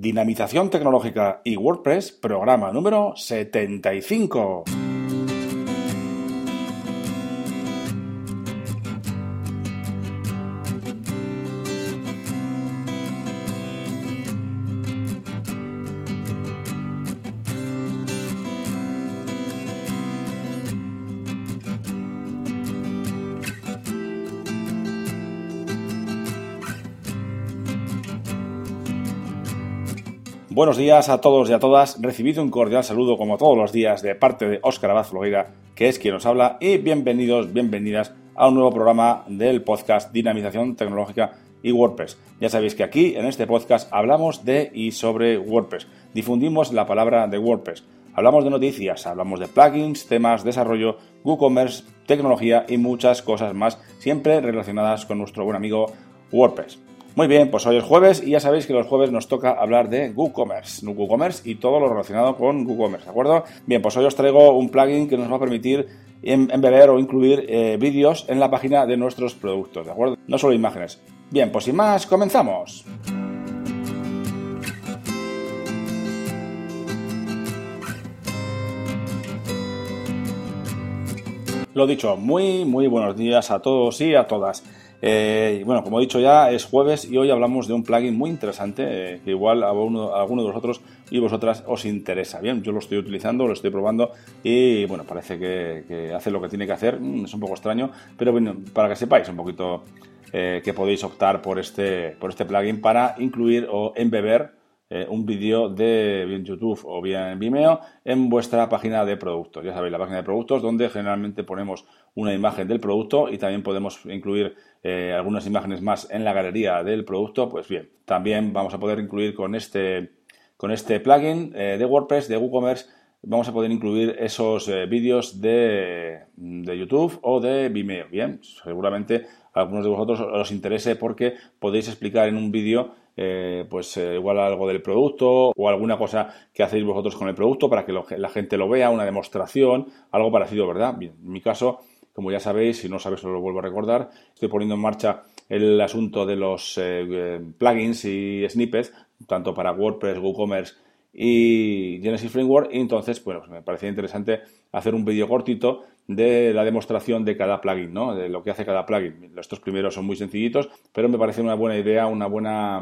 Dinamización tecnológica y WordPress, programa número 75. Buenos días a todos y a todas. Recibido un cordial saludo, como todos los días, de parte de Óscar Abad Flogueira, que es quien nos habla, y bienvenidos, bienvenidas a un nuevo programa del podcast Dinamización Tecnológica y WordPress. Ya sabéis que aquí, en este podcast, hablamos de y sobre WordPress. Difundimos la palabra de WordPress. Hablamos de noticias, hablamos de plugins, temas, desarrollo, WooCommerce, tecnología y muchas cosas más, siempre relacionadas con nuestro buen amigo WordPress. Muy bien, pues hoy es jueves y ya sabéis que los jueves nos toca hablar de WooCommerce, WooCommerce y todo lo relacionado con WooCommerce, ¿de acuerdo? Bien, pues hoy os traigo un plugin que nos va a permitir embeber o incluir eh, vídeos en la página de nuestros productos, ¿de acuerdo? No solo imágenes. Bien, pues sin más, comenzamos. Lo dicho, muy, muy buenos días a todos y a todas. Eh, bueno, como he dicho ya, es jueves y hoy hablamos de un plugin muy interesante eh, que igual a, alguno de vosotros y vosotras os interesa. Bien, yo lo estoy utilizando, lo estoy probando y bueno, parece que, hace lo que tiene que hacer. Mm, es un poco extraño, pero bueno, para que sepáis un poquito eh, que podéis optar por este, por este plugin para incluir o embeber eh, un vídeo de bien YouTube o bien Vimeo en vuestra página de productos. Ya sabéis, la página de productos donde generalmente ponemos una imagen del producto y también podemos incluir eh, algunas imágenes más en la galería del producto. Pues bien, también vamos a poder incluir con este, con este plugin eh, de WordPress, de WooCommerce, vamos a poder incluir esos vídeos de, de, YouTube o de Vimeo. Bien, seguramente a algunos de vosotros os interese porque podéis explicar en un vídeo eh, pues eh, igual algo del producto o alguna cosa que hacéis vosotros con el producto para que la gente lo vea, una demostración, algo parecido, ¿verdad? Bien, en mi caso, como ya sabéis, si no sabéis os lo vuelvo a recordar, estoy poniendo en marcha el asunto de los eh, plugins y snippets, tanto para WordPress, WooCommerce y Genesis Framework, y entonces, bueno, me parecía interesante hacer un vídeo cortito de la demostración de cada plugin, ¿no? De lo que hace cada plugin. Estos primeros son muy sencillitos, pero me parece una buena idea, una buena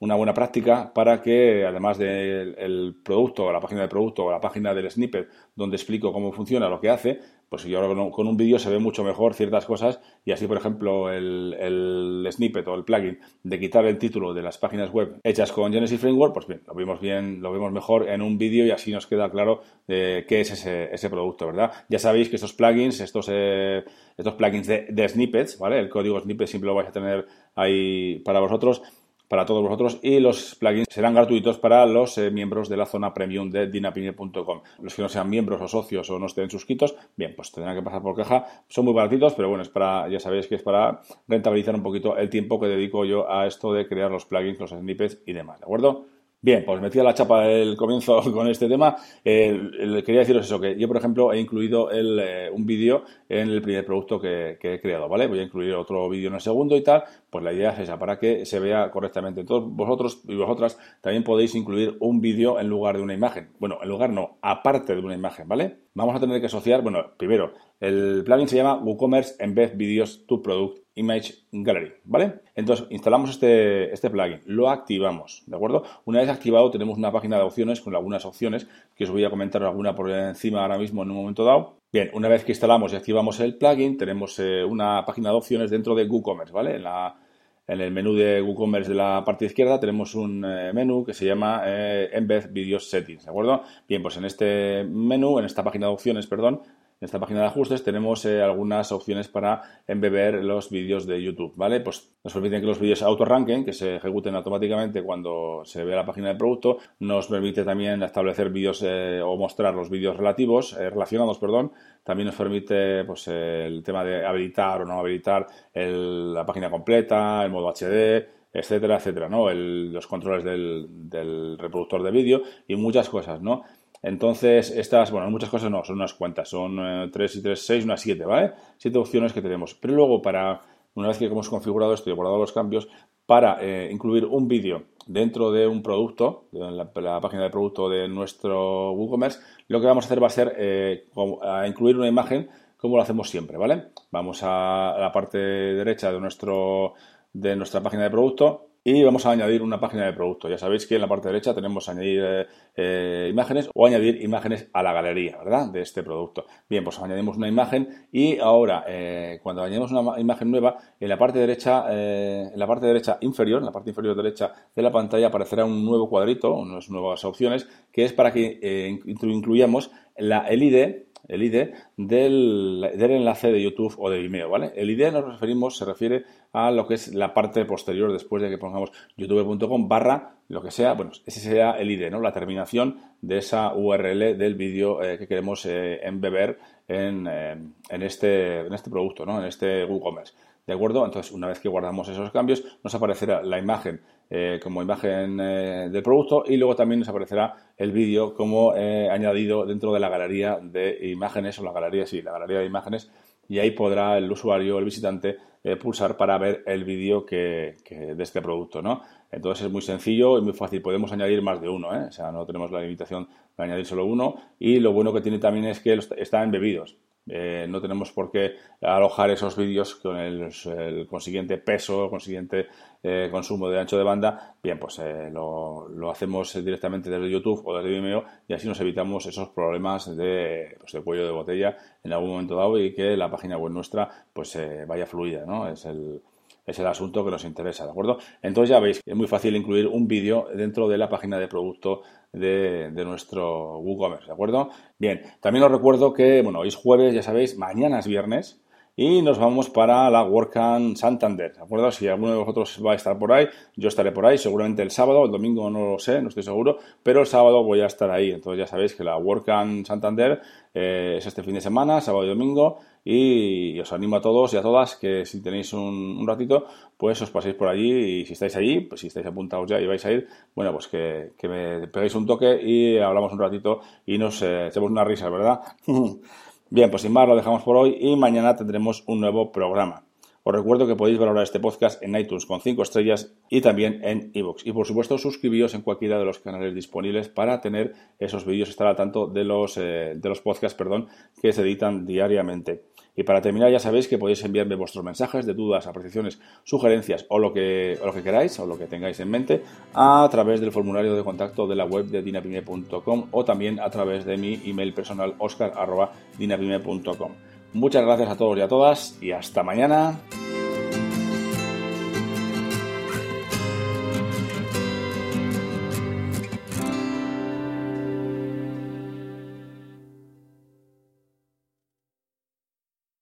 una buena práctica para que, además del producto, la página del producto o la página del snippet donde explico cómo funciona, lo que hace, pues yo ahora con un vídeo se ve mucho mejor ciertas cosas y así, por ejemplo, el, snippet o el plugin de quitar el título de las páginas web hechas con Genesis Framework, pues bien, lo vemos bien, lo vemos mejor en un vídeo y así nos queda claro qué es ese, producto, ¿verdad? Ya sabéis que estos plugins, estos, eh, estos plugins de, de snippets, ¿vale? El código snippet siempre lo vais a tener ahí para vosotros para todos vosotros y los plugins serán gratuitos para los eh, miembros de la zona premium de dinapine.com. Los que no sean miembros o socios o no estén suscritos, bien, pues tendrán que pasar por caja. Son muy baratitos, pero bueno, es para, ya sabéis que es para rentabilizar un poquito el tiempo que dedico yo a esto de crear los plugins, los snippets y demás, ¿de acuerdo? Bien, pues metí a la chapa del comienzo con este tema. Eh, quería deciros eso, que yo, por ejemplo, he incluido eh, un vídeo en el primer producto que, he creado, ¿vale? Voy a incluir otro vídeo en el segundo y tal. Pues la idea es esa, para que se vea correctamente. Todos vosotros y vosotras también podéis incluir un vídeo en lugar de una imagen. Bueno, en lugar no, aparte de una imagen, ¿vale? Vamos a tener que asociar, bueno, primero, el plugin se llama WooCommerce Embed Videos to Product Image Gallery, ¿vale? Entonces, instalamos este, este plugin, lo activamos, ¿de acuerdo? Una vez activado, tenemos una página de opciones con algunas opciones, que os voy a comentar alguna por encima ahora mismo en un momento dado. Bien, una vez que instalamos y activamos el plugin, tenemos eh, una página de opciones dentro de WooCommerce, ¿vale? En, el menú de WooCommerce de la parte izquierda tenemos un eh, menú que se llama eh, Embed Video Settings, ¿de acuerdo? Bien, pues en este menú, en esta página de opciones, perdón, en esta página de ajustes tenemos eh, algunas opciones para embeber los vídeos de YouTube, ¿vale? Pues nos permiten que los vídeos auto-ranken, que se ejecuten automáticamente cuando se ve la página del producto. Nos permite también establecer vídeos eh, o mostrar los vídeos relativos, eh, relacionados, perdón. También nos permite pues, el tema de habilitar o no habilitar la página completa, el modo HD, etcétera, etcétera, ¿no? los controles del, del reproductor de vídeo y muchas cosas, ¿no? Entonces, estas, bueno, muchas cosas no, son unas cuantas, son 3 eh, y 3, 6, unas 7, ¿vale? 7 opciones que tenemos. Pero luego, para, una vez que hemos configurado esto y guardado los cambios, para eh, incluir un vídeo dentro de un producto, en la, página de producto de nuestro WooCommerce, lo que vamos a hacer va a ser eh, a incluir una imagen como lo hacemos siempre, ¿vale? Vamos a la parte derecha de, nuestro, de nuestra página de producto y vamos a añadir una página de producto. Ya sabéis que en la parte derecha tenemos añadir eh, eh, imágenes o añadir imágenes a la galería, ¿verdad? De este producto. Bien, pues añadimos una imagen y ahora eh, cuando añadimos una imagen nueva, en la parte derecha, en la parte derecha inferior, en la parte inferior derecha de la pantalla aparecerá un nuevo cuadrito, unas nuevas opciones, que es para que incluyamos la, el ID el ID del, enlace de YouTube o de Vimeo, ¿vale? El ID nos referimos, se refiere a lo que es la parte posterior después de que pongamos youtube.com barra lo que sea, bueno, ese sería el ID, ¿no? La terminación de esa URL del vídeo eh, que queremos eh, embeber en, eh, en, este, en este producto, ¿no? En este WooCommerce. ¿De acuerdo? Entonces, una vez que guardamos esos cambios, nos aparecerá la imagen eh, como imagen eh, del producto y luego también nos aparecerá el vídeo como eh, añadido dentro de la galería de imágenes o la galería, sí, la galería de imágenes y ahí podrá el usuario, el visitante, pulsar para ver el vídeo que, de este producto, ¿no? Entonces es muy sencillo y muy fácil. Podemos añadir más de uno, O sea, no tenemos la limitación de añadir solo uno y lo bueno que tiene también es que está embebidos. Eh, no tenemos por qué alojar esos vídeos con el, consiguiente peso, el consiguiente eh, consumo de ancho de banda. Bien, pues eh, lo, hacemos directamente desde YouTube o desde Vimeo y así nos evitamos esos problemas de, pues, de cuello de botella en algún momento dado y que la página web nuestra pues vaya fluida, ¿no? Es el, es el asunto que nos interesa, ¿de acuerdo? Entonces ya veis, es muy fácil incluir un vídeo dentro de la página de producto de, nuestro WooCommerce, ¿de acuerdo? Bien, también os recuerdo que, bueno, hoy es jueves, ya sabéis, mañana es viernes, y nos vamos para la WordCamp Santander, ¿de acuerdo? Si alguno de vosotros va a estar por ahí, yo estaré por ahí, seguramente el sábado, el domingo no lo sé, no estoy seguro, pero el sábado voy a estar ahí. Entonces ya sabéis que la WordCamp Santander eh, es este fin de semana, sábado y domingo, y os animo a todos y a todas que si tenéis un, ratito, pues os paséis por allí y si estáis allí, pues si estáis apuntados ya y vais a ir, bueno, pues que, me peguéis un toque y hablamos un ratito y nos eh, echemos una risa, ¿verdad? Bien, pues sin más lo dejamos por hoy y mañana tendremos un nuevo programa. Os recuerdo que podéis valorar este podcast en iTunes con 5 estrellas y también en iVoox. Y por supuesto, suscribíos en cualquiera de los canales disponibles para tener esos vídeos, estar al tanto de los, eh, de los podcasts perdón, que se editan diariamente. Y para terminar, ya sabéis que podéis enviarme vuestros mensajes de dudas, apreciaciones, sugerencias o lo que, lo que queráis o lo que tengáis en mente a través del formulario de contacto de la web de dinapime.com o también a través de mi email personal oscar.dinapime.com. Muchas gracias a todos y a todas y hasta mañana.